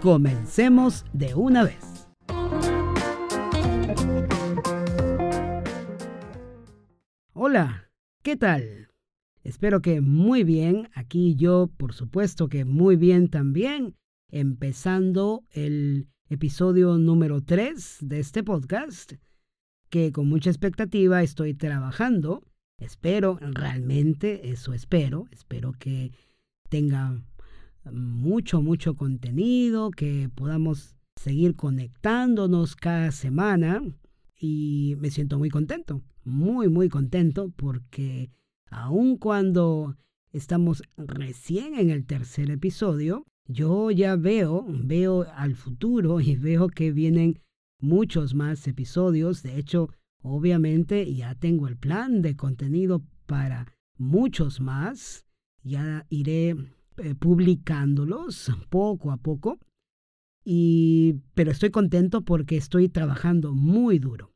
comencemos de una vez. Hola, ¿qué tal? Espero que muy bien. Aquí yo, por supuesto que muy bien también. Empezando el episodio número 3 de este podcast, que con mucha expectativa estoy trabajando. Espero, realmente, eso espero. Espero que tenga mucho, mucho contenido, que podamos seguir conectándonos cada semana y me siento muy contento, muy, muy contento porque aun cuando estamos recién en el tercer episodio, yo ya veo, veo al futuro y veo que vienen muchos más episodios. De hecho, obviamente ya tengo el plan de contenido para muchos más. Ya iré publicándolos poco a poco. Y, pero estoy contento porque estoy trabajando muy duro,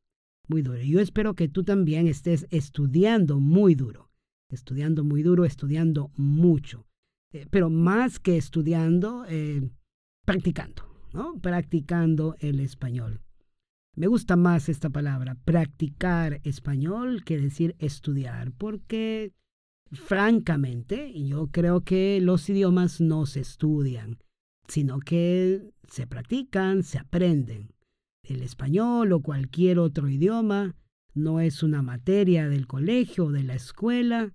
muy duro. Yo espero que tú también estés estudiando muy duro, estudiando muy duro, estudiando mucho. Eh, pero más que estudiando, eh, practicando, ¿no? Practicando el español. Me gusta más esta palabra, practicar español, que decir estudiar, porque francamente, yo creo que los idiomas no se estudian, sino que se practican, se aprenden. El español o cualquier otro idioma no es una materia del colegio o de la escuela,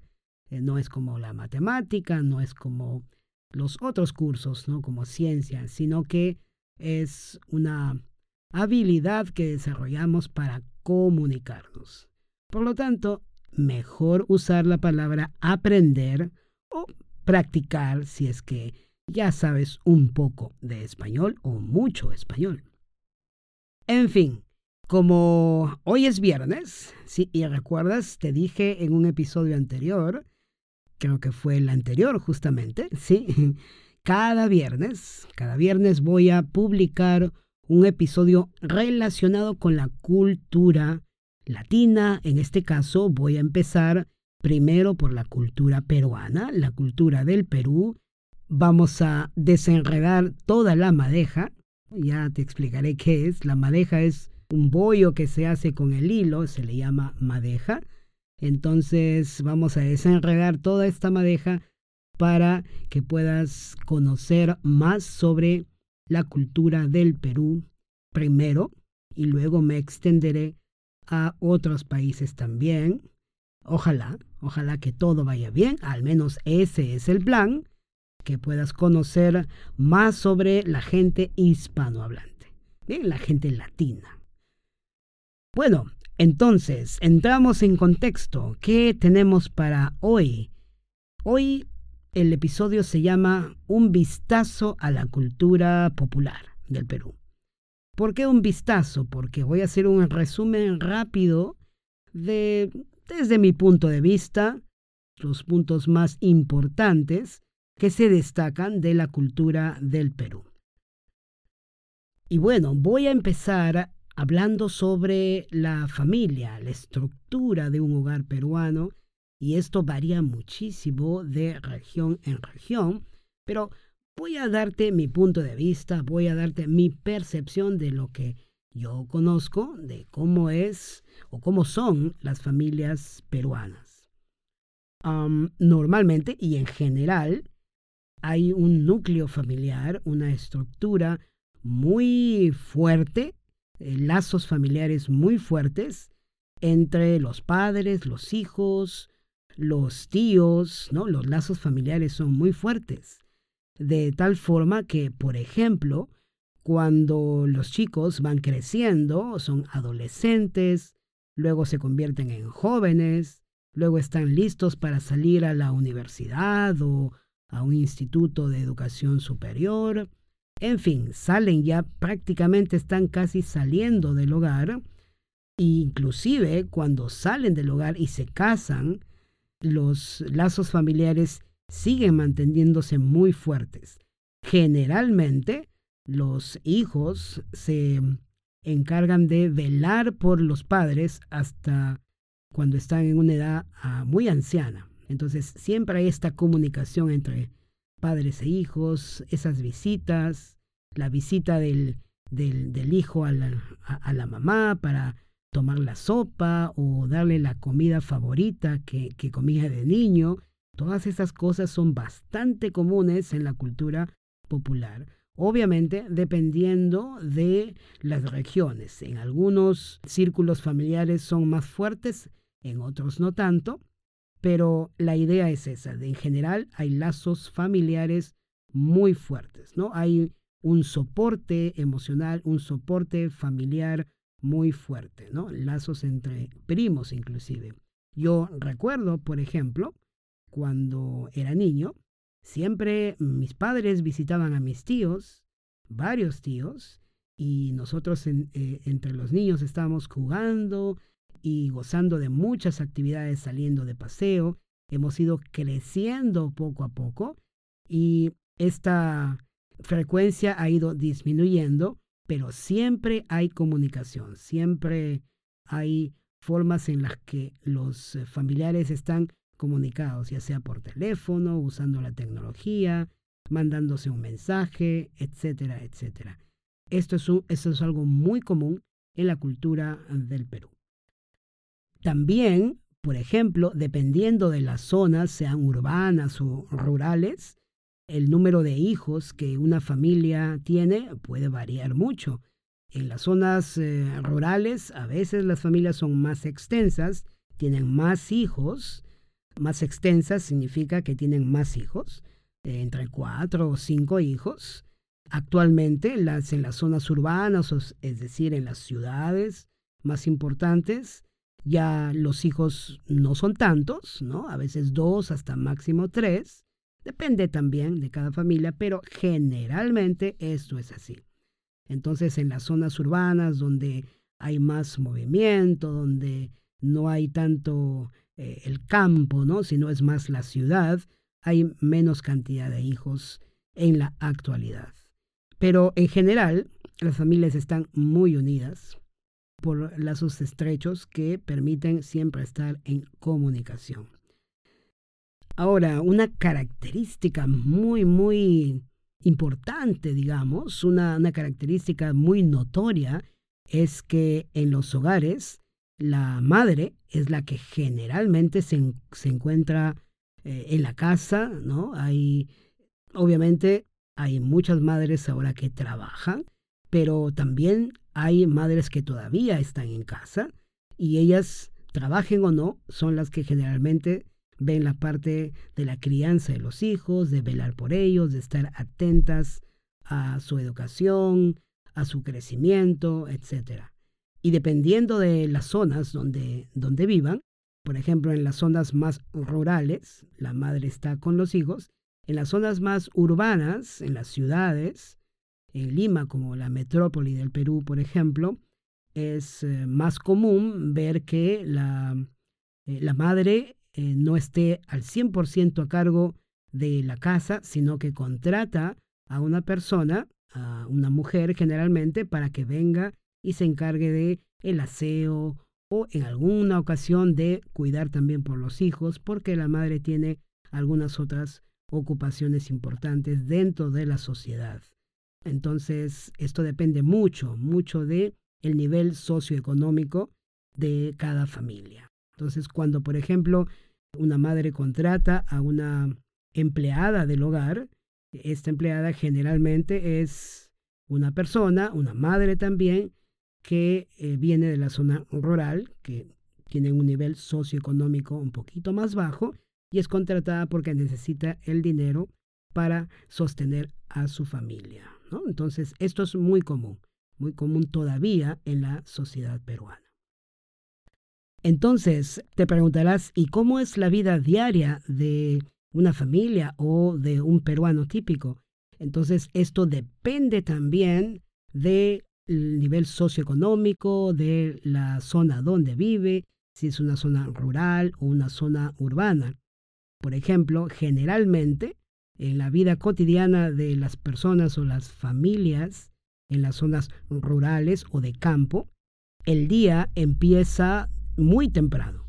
eh, no es como la matemática, no es como los otros cursos, ¿no? como ciencia, sino que es una habilidad que desarrollamos para comunicarnos. Por lo tanto, mejor usar la palabra aprender o practicar si es que ya sabes un poco de español o mucho español. En fin, como hoy es viernes, sí, y recuerdas, te dije en un episodio anterior, creo que fue el anterior justamente, sí, cada viernes, cada viernes voy a publicar un episodio relacionado con la cultura latina. En este caso voy a empezar primero por la cultura peruana, la cultura del Perú. Vamos a desenredar toda la madeja. Ya te explicaré qué es. La madeja es un bollo que se hace con el hilo, se le llama madeja. Entonces vamos a desenredar toda esta madeja para que puedas conocer más sobre la cultura del Perú primero y luego me extenderé a otros países también. Ojalá, ojalá que todo vaya bien, al menos ese es el plan, que puedas conocer más sobre la gente hispanohablante, bien, la gente latina. Bueno, entonces, entramos en contexto. ¿Qué tenemos para hoy? Hoy el episodio se llama Un vistazo a la cultura popular del Perú. ¿Por qué un vistazo? Porque voy a hacer un resumen rápido de, desde mi punto de vista, los puntos más importantes que se destacan de la cultura del Perú. Y bueno, voy a empezar hablando sobre la familia, la estructura de un hogar peruano, y esto varía muchísimo de región en región, pero voy a darte mi punto de vista, voy a darte mi percepción de lo que yo conozco, de cómo es o cómo son las familias peruanas. normalmente y en general hay un núcleo familiar, una estructura muy fuerte, eh, lazos familiares muy fuertes entre los padres, los hijos, los tíos, ¿no? Los lazos familiares son muy fuertes de tal forma que, por ejemplo, cuando los chicos van creciendo, son adolescentes, luego se convierten en jóvenes, luego están listos para salir a la universidad o a un instituto de educación superior, En fin, salen ya prácticamente están casi saliendo del hogar. E inclusive cuando salen del hogar y se casan, los lazos familiares siguen manteniéndose muy fuertes. Generalmente los hijos se encargan de velar por los padres hasta cuando están en una edad ah, muy anciana. Entonces siempre hay esta comunicación entre padres e hijos, esas visitas, la visita del, del, hijo a la, a, la, mamá para tomar la sopa o darle la comida favorita que, que comía de niño. Todas esas cosas son bastante comunes en la cultura popular. Obviamente, dependiendo de las regiones. En algunos círculos familiares son más fuertes, en otros no tanto, pero la idea es esa. en general, hay lazos familiares muy fuertes, ¿no? Hay un soporte emocional, un soporte familiar muy fuerte, ¿no? Lazos entre primos inclusive. Yo recuerdo, por ejemplo, cuando era niño, siempre mis padres visitaban a mis tíos, varios tíos, y nosotros eh, entre los niños estábamos jugando y gozando de muchas actividades saliendo de paseo. Hemos ido creciendo poco a poco y esta frecuencia ha ido disminuyendo, pero siempre hay comunicación, siempre hay formas en las que los eh, familiares están comunicados, ya sea por teléfono, usando la tecnología, mandándose un mensaje, etcétera, etcétera. Esto es, esto es algo muy común en la cultura del Perú. También, por ejemplo, dependiendo de las zonas, sean urbanas o rurales, el número de hijos que una familia tiene puede variar mucho. En las zonas eh, rurales a veces las familias son más extensas, tienen más hijos. Más extensas significa que tienen más hijos, eh, entre cuatro o cinco hijos. Actualmente las, en las zonas urbanas, es decir, en las ciudades más importantes, ya los hijos no son tantos, ¿no? A veces dos hasta máximo tres. Depende también de cada familia, pero generalmente esto es así. Entonces, en las zonas urbanas donde hay más movimiento, donde no hay tanto eh, el campo, ¿no? sino es más la ciudad, hay menos cantidad de hijos en la actualidad. Pero en general, las familias están muy unidas por lazos estrechos que permiten siempre estar en comunicación. Ahora, una característica muy, muy importante, digamos, una, característica muy notoria es que en los hogares la madre es la que generalmente se, encuentra eh, en la casa, ¿no? Hay, obviamente, hay muchas madres ahora que trabajan, pero también hay madres que todavía están en casa y ellas, trabajen o no, son las que generalmente ven la parte de la crianza de los hijos, de velar por ellos, de estar atentas a su educación, a su crecimiento, etc. Y dependiendo de las zonas donde, donde vivan, por ejemplo, en las zonas más rurales, la madre está con los hijos, en las zonas más urbanas, en las ciudades, en Lima, como la metrópoli del Perú, por ejemplo, es eh, más común ver que la, eh, la madre eh, no esté al 100% a cargo de la casa, sino que contrata a una persona, a una mujer generalmente, para que venga y se encargue de el aseo o en alguna ocasión de cuidar también por los hijos, porque la madre tiene algunas otras ocupaciones importantes dentro de la sociedad. Entonces, esto depende mucho, mucho de el nivel socioeconómico de cada familia. Entonces, cuando, por ejemplo, una madre contrata a una empleada del hogar. Esta empleada generalmente es una persona, una madre también, que eh, viene de la zona rural, que tiene un nivel socioeconómico un poquito más bajo y es contratada porque necesita el dinero para sostener a su familia. Entonces, esto es muy común, muy común todavía en la sociedad peruana. Entonces, te preguntarás, ¿y cómo es la vida diaria de una familia o de un peruano típico? Entonces, esto depende también del nivel socioeconómico, de la zona donde vive, si es una zona rural o una zona urbana. Por ejemplo, generalmente en la vida cotidiana de las personas o las familias en las zonas rurales o de campo, el día empieza muy temprano,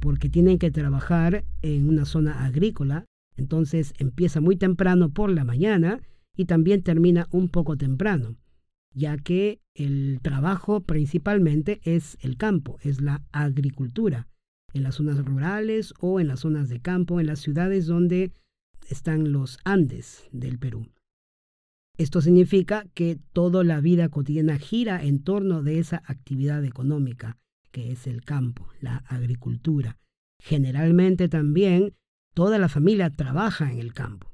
porque tienen que trabajar en una zona agrícola, entonces empieza muy temprano por la mañana y también termina un poco temprano, ya que el trabajo principalmente es el campo, es la agricultura, en las zonas rurales o en las zonas de campo, en las ciudades donde están los Andes del Perú. Esto significa que toda la vida cotidiana gira en torno de esa actividad económica, que es el campo, la agricultura. Generalmente también toda la familia trabaja en el campo.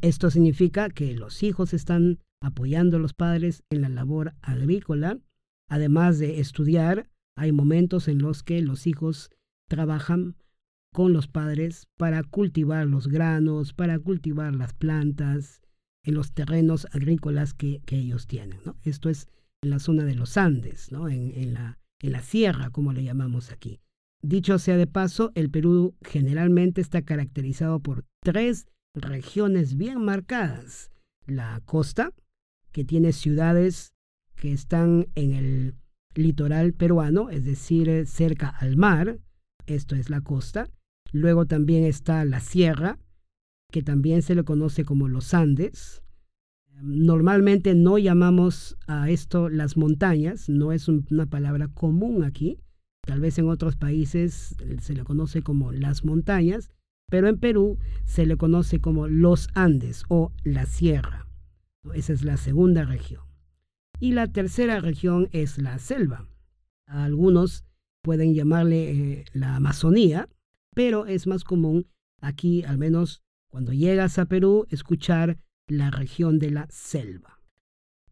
Esto significa que los hijos están apoyando a los padres en la labor agrícola. Además de estudiar, hay momentos en los que los hijos trabajan con los padres para cultivar los granos, para cultivar las plantas en los terrenos agrícolas que, ellos tienen. Esto es en la zona de los Andes, en la sierra, como le llamamos aquí. Dicho sea de paso, el Perú generalmente está caracterizado por tres regiones bien marcadas. La costa, que tiene ciudades que están en el litoral peruano, es decir, cerca al mar, esto es la costa. Luego también está la sierra, que también se le conoce como los Andes. Normalmente no llamamos a esto las montañas, no es una palabra común aquí. Tal vez en otros países se le conoce como las montañas, pero en Perú se le conoce como los Andes o la sierra. Esa es la segunda región. Y la tercera región es la selva. algunos pueden llamarle eh, la Amazonía, pero es más común aquí, al menos cuando llegas a Perú, escuchar la región de la selva.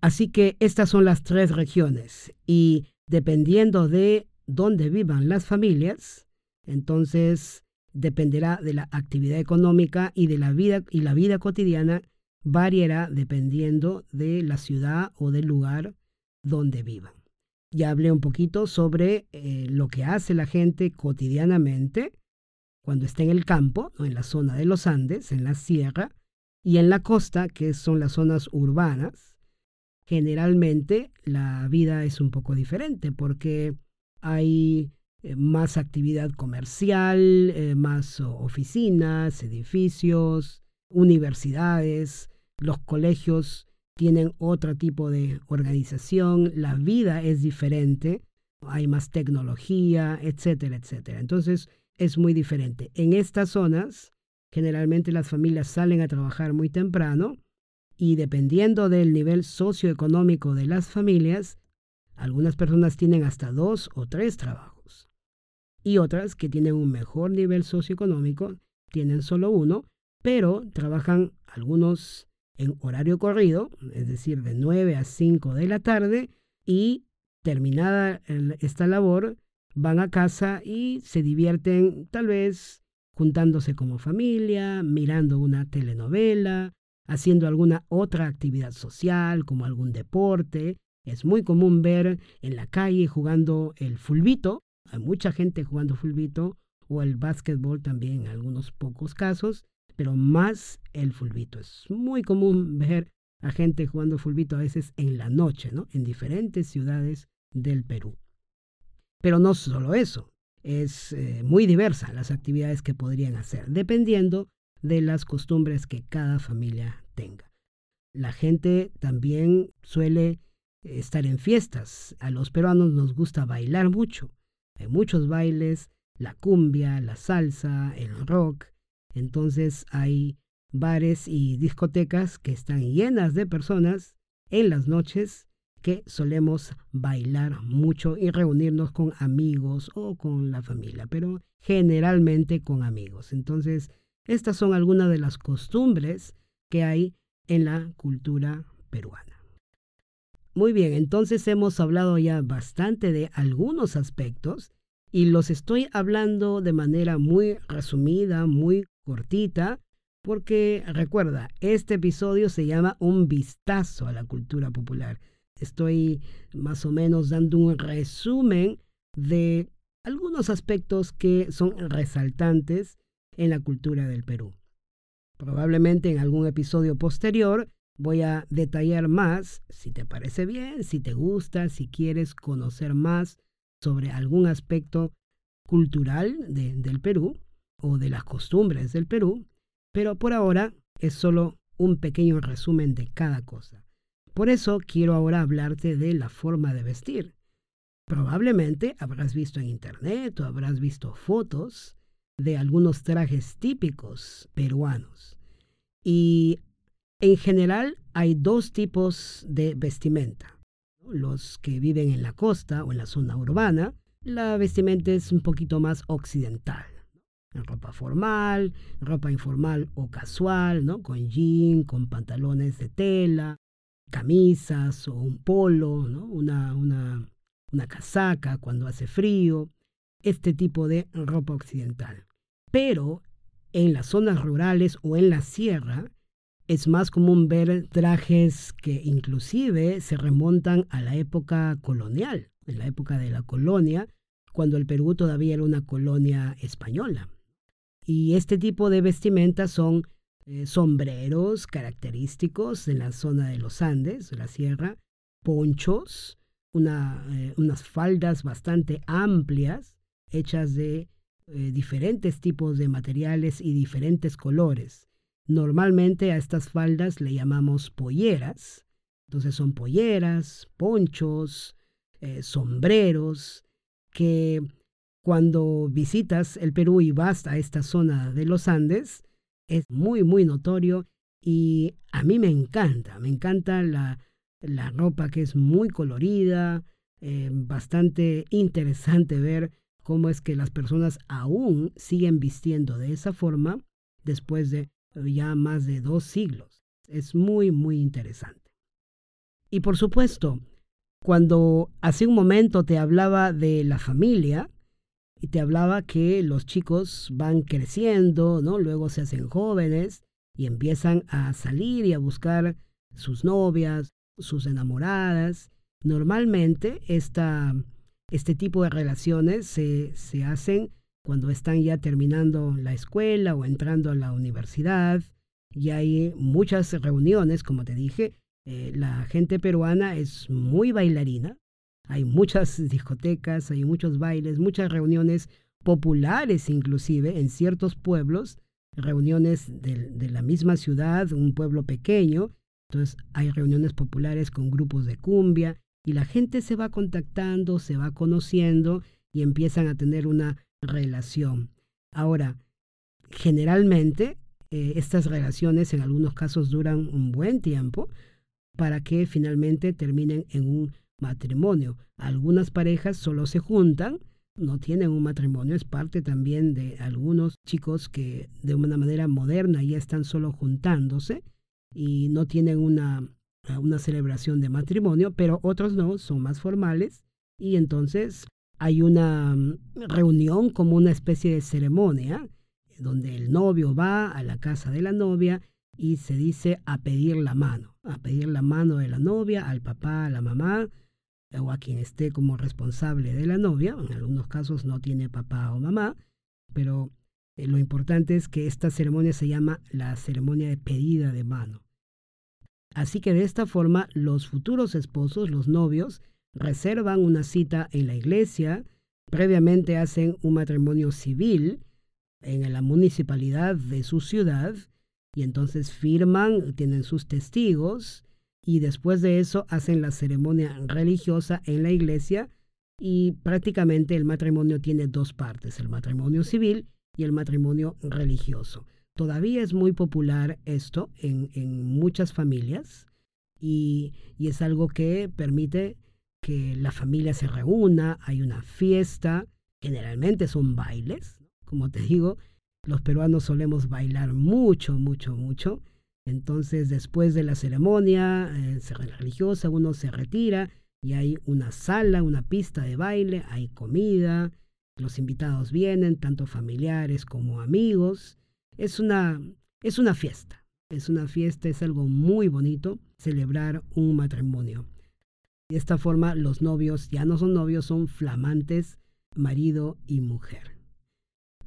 Así que estas son las tres regiones y dependiendo de dónde vivan las familias, entonces dependerá de la actividad económica y de la vida y la vida cotidiana variará dependiendo de la ciudad o del lugar donde vivan. Ya hablé un poquito sobre eh, lo que hace la gente cotidianamente cuando está en el campo, en la zona de los Andes, en la sierra, y en la costa, que son las zonas urbanas. Generalmente la vida es un poco diferente porque hay eh, más actividad comercial, eh, más oficinas, edificios, universidades, los colegios tienen otro tipo de organización, la vida es diferente, hay más tecnología, etcétera, etcétera. Entonces es muy diferente. En estas zonas, generalmente las familias salen a trabajar muy temprano y dependiendo del nivel socioeconómico de las familias, algunas personas tienen hasta dos o tres trabajos. Y otras que tienen un mejor nivel socioeconómico tienen solo uno, pero trabajan algunos en horario corrido, es decir, de 9 a 5 de la tarde, y terminada esta labor, van a casa y se divierten tal vez juntándose como familia, mirando una telenovela, haciendo alguna otra actividad social como algún deporte. Es muy común ver en la calle jugando el fulbito, hay mucha gente jugando fulbito, o el básquetbol también en algunos pocos casos, pero más el fulbito. Es muy común ver a gente jugando fulbito a veces en la noche, ¿no? En diferentes ciudades del Perú. Pero no solo eso, es eh, muy diversa las actividades que podrían hacer, dependiendo de las costumbres que cada familia tenga. La gente también suele estar en fiestas. A los peruanos nos gusta bailar mucho. Hay muchos bailes, la cumbia, la salsa, el rock, entonces hay bares y discotecas que están llenas de personas en las noches que solemos bailar mucho y reunirnos con amigos o con la familia, pero generalmente con amigos. Entonces, estas son algunas de las costumbres que hay en la cultura peruana. Muy bien, entonces hemos hablado ya bastante de algunos aspectos y los estoy hablando de manera muy resumida, muy cortita, Porque recuerda, este episodio se llama Un vistazo a la cultura popular. Estoy más o menos dando un resumen de algunos aspectos que son resaltantes en la cultura del Perú. Probablemente en algún episodio posterior voy a detallar más, si te parece bien, si te gusta, si quieres conocer más sobre algún aspecto cultural del Perú o de las costumbres del Perú, pero por ahora es solo un pequeño resumen de cada cosa. Por eso quiero ahora hablarte de la forma de vestir. Probablemente habrás visto en internet o habrás visto fotos de algunos trajes típicos peruanos. Y en general hay dos tipos de vestimenta. Los que viven en la costa o en la zona urbana, la vestimenta es un poquito más occidental. Ropa formal, ropa informal o casual, ¿no? Con jean, con pantalones de tela, camisas o un polo, ¿no? Una, una, una casaca cuando hace frío, este tipo de ropa occidental. Pero en las zonas rurales o en la sierra es más común ver trajes que inclusive se remontan a la época colonial, en la época de la colonia, cuando el Perú todavía era una colonia española. Y este tipo de vestimenta son eh, sombreros característicos en la zona de los Andes, de la sierra, ponchos, eh, unas faldas bastante amplias, hechas de eh, diferentes tipos de materiales y diferentes colores. Normalmente a estas faldas le llamamos polleras. Entonces son polleras, ponchos, sombreros, que cuando visitas el Perú y vas a esta zona de los Andes, es muy, muy notorio y a mí me encanta, me encanta la, la ropa que es muy colorida, eh, bastante interesante ver cómo es que las personas aún siguen vistiendo de esa forma después de ya más de dos siglos. Es muy, muy interesante. Y por supuesto, cuando hace un momento te hablaba de la familia y te hablaba que los chicos van creciendo, ¿no? Luego se hacen jóvenes y empiezan a salir y a buscar sus novias, sus enamoradas. Normalmente esta, este tipo de relaciones se, se hacen cuando están ya terminando la escuela o entrando a la universidad. Y hay muchas reuniones, como te dije. Eh, la gente peruana es muy bailarina. Hay muchas discotecas, hay muchos bailes, muchas reuniones populares inclusive en ciertos pueblos, reuniones de, la misma ciudad, un pueblo pequeño, entonces hay reuniones populares con grupos de cumbia y la gente se va contactando, se va conociendo y empiezan a tener una relación. Ahora, generalmente eh, estas relaciones en algunos casos duran un buen tiempo para que finalmente terminen en un matrimonio. Algunas parejas solo se juntan, no tienen un matrimonio, es parte también de algunos chicos que de una manera moderna ya están solo juntándose y no tienen una, una celebración de matrimonio, pero otros no, son más formales y entonces hay una mm, reunión como una especie de ceremonia donde el novio va a la casa de la novia y se dice a pedir la mano, a pedir la mano de la novia al papá, a la mamá o a quien esté como responsable de la novia. En algunos casos no tiene papá o mamá, pero eh, lo importante es que esta ceremonia se llama la ceremonia de pedida de mano. Así que de esta forma los futuros esposos, los novios, reservan una cita en la iglesia, previamente hacen un matrimonio civil en la municipalidad de su ciudad y entonces firman, tienen sus testigos y después de eso hacen la ceremonia religiosa en la iglesia y prácticamente el matrimonio tiene dos partes, el matrimonio civil y el matrimonio religioso. Todavía es muy popular esto en, muchas familias y, es algo que permite que la familia se reúna, hay una fiesta, generalmente son bailes, como te digo, los peruanos solemos bailar mucho, mucho, mucho. Entonces, después de la ceremonia eh, religiosa, uno se retira y hay una sala, una pista de baile, hay comida, los invitados vienen, tanto familiares como amigos. Es una, es una fiesta. Es una fiesta, es algo muy bonito celebrar un matrimonio. De esta forma los novios ya no son novios, son flamantes marido y mujer.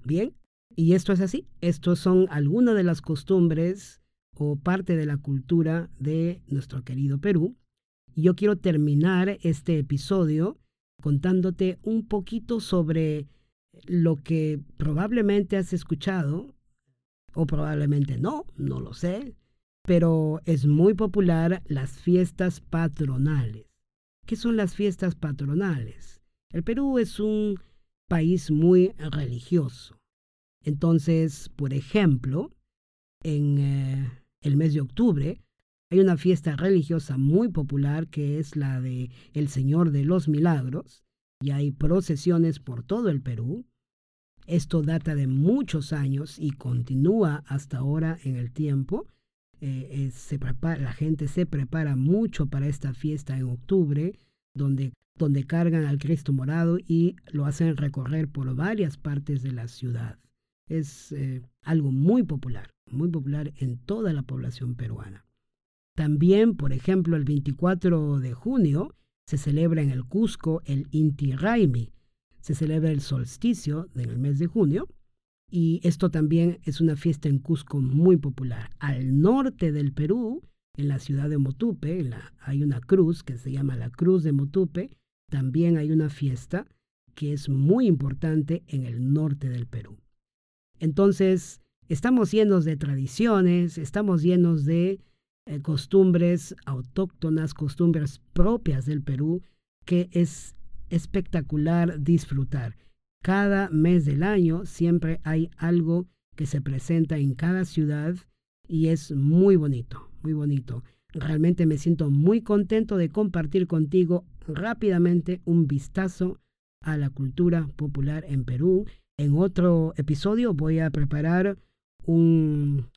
Bien, y esto es así. Estos son algunas de las costumbres o parte de la cultura de nuestro querido Perú. Yo quiero terminar este episodio contándote un poquito sobre lo que probablemente has escuchado, o probablemente no, no lo sé, pero es muy popular las fiestas patronales. ¿Qué son las fiestas patronales? El Perú es un país muy religioso. Entonces, por ejemplo, en eh, el mes de octubre hay una fiesta religiosa muy popular que es la de El Señor de los Milagros y hay procesiones por todo el Perú. Esto data de muchos años y continúa hasta ahora en el tiempo. Eh, se prepara, la gente se prepara mucho para esta fiesta en octubre, donde, donde cargan al Cristo morado y lo hacen recorrer por varias partes de la ciudad. Es eh, algo muy popular, muy popular en toda la población peruana. También, por ejemplo, el 24 de junio se celebra en el Cusco el Inti Raimi. Se celebra el solsticio en el mes de junio y esto también es una fiesta en Cusco muy popular. Al norte del Perú, en la ciudad de Motupe, hay una cruz que se llama la Cruz de Motupe. También hay una fiesta que es muy importante en el norte del Perú. Entonces, estamos llenos de tradiciones, estamos llenos de eh, costumbres autóctonas, costumbres propias del Perú, que es espectacular disfrutar. Cada mes del año siempre hay algo que se presenta en cada ciudad y es muy bonito, muy bonito. Realmente me siento muy contento de compartir contigo rápidamente un vistazo a la cultura popular en Perú en otro episodio voy a preparar un,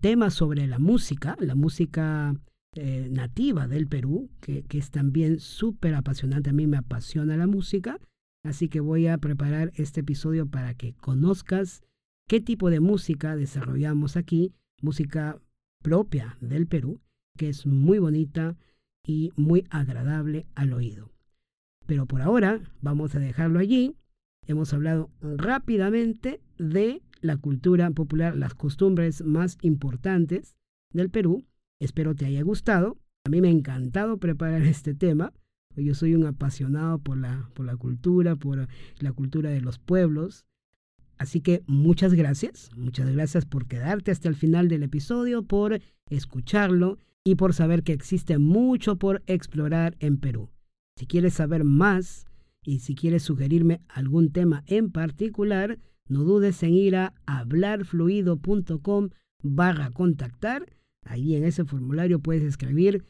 tema sobre la música, la música eh, nativa del Perú, que, que es también súper apasionante. A mí me apasiona la música, así que voy a preparar este episodio para que conozcas qué tipo de música desarrollamos aquí, música propia del Perú, que es muy bonita y muy agradable al oído. Pero por ahora vamos a dejarlo allí hemos hablado rápidamente de la cultura popular, las costumbres más importantes del Perú. Espero te haya gustado. A mí me ha encantado preparar este tema. Yo soy un apasionado por la, por la cultura, por la cultura de los pueblos. Así que muchas gracias, muchas gracias por quedarte hasta el final del episodio, por escucharlo y por saber que existe mucho por explorar en Perú. Si quieres saber más y si quieres sugerirme algún tema en particular, no dudes en ir a hablarfluido.com barra contactar. Ahí en ese formulario puedes escribir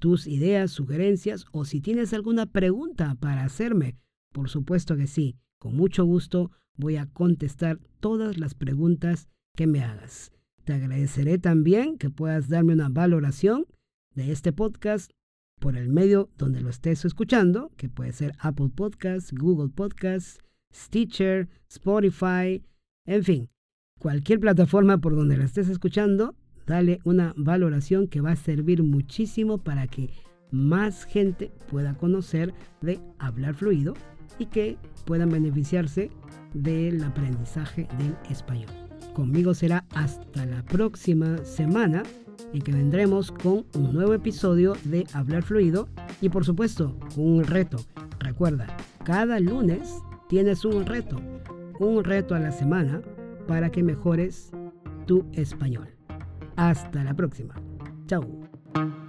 tus ideas, sugerencias o si tienes alguna pregunta para hacerme. Por supuesto que sí, con mucho gusto voy a contestar todas las preguntas que me hagas. Te agradeceré también que puedas darme una valoración de este podcast por el medio donde lo estés escuchando, que puede ser Apple Podcasts, Google Podcasts, Stitcher, Spotify, en fin, cualquier plataforma por donde la estés escuchando, dale una valoración que va a servir muchísimo para que más gente pueda conocer de hablar fluido y que puedan beneficiarse del aprendizaje del español. Conmigo será hasta la próxima semana y que vendremos con un nuevo episodio de Hablar Fluido y por supuesto un reto. Recuerda, cada lunes tienes un reto, un reto a la semana para que mejores tu español. Hasta la próxima. Chao.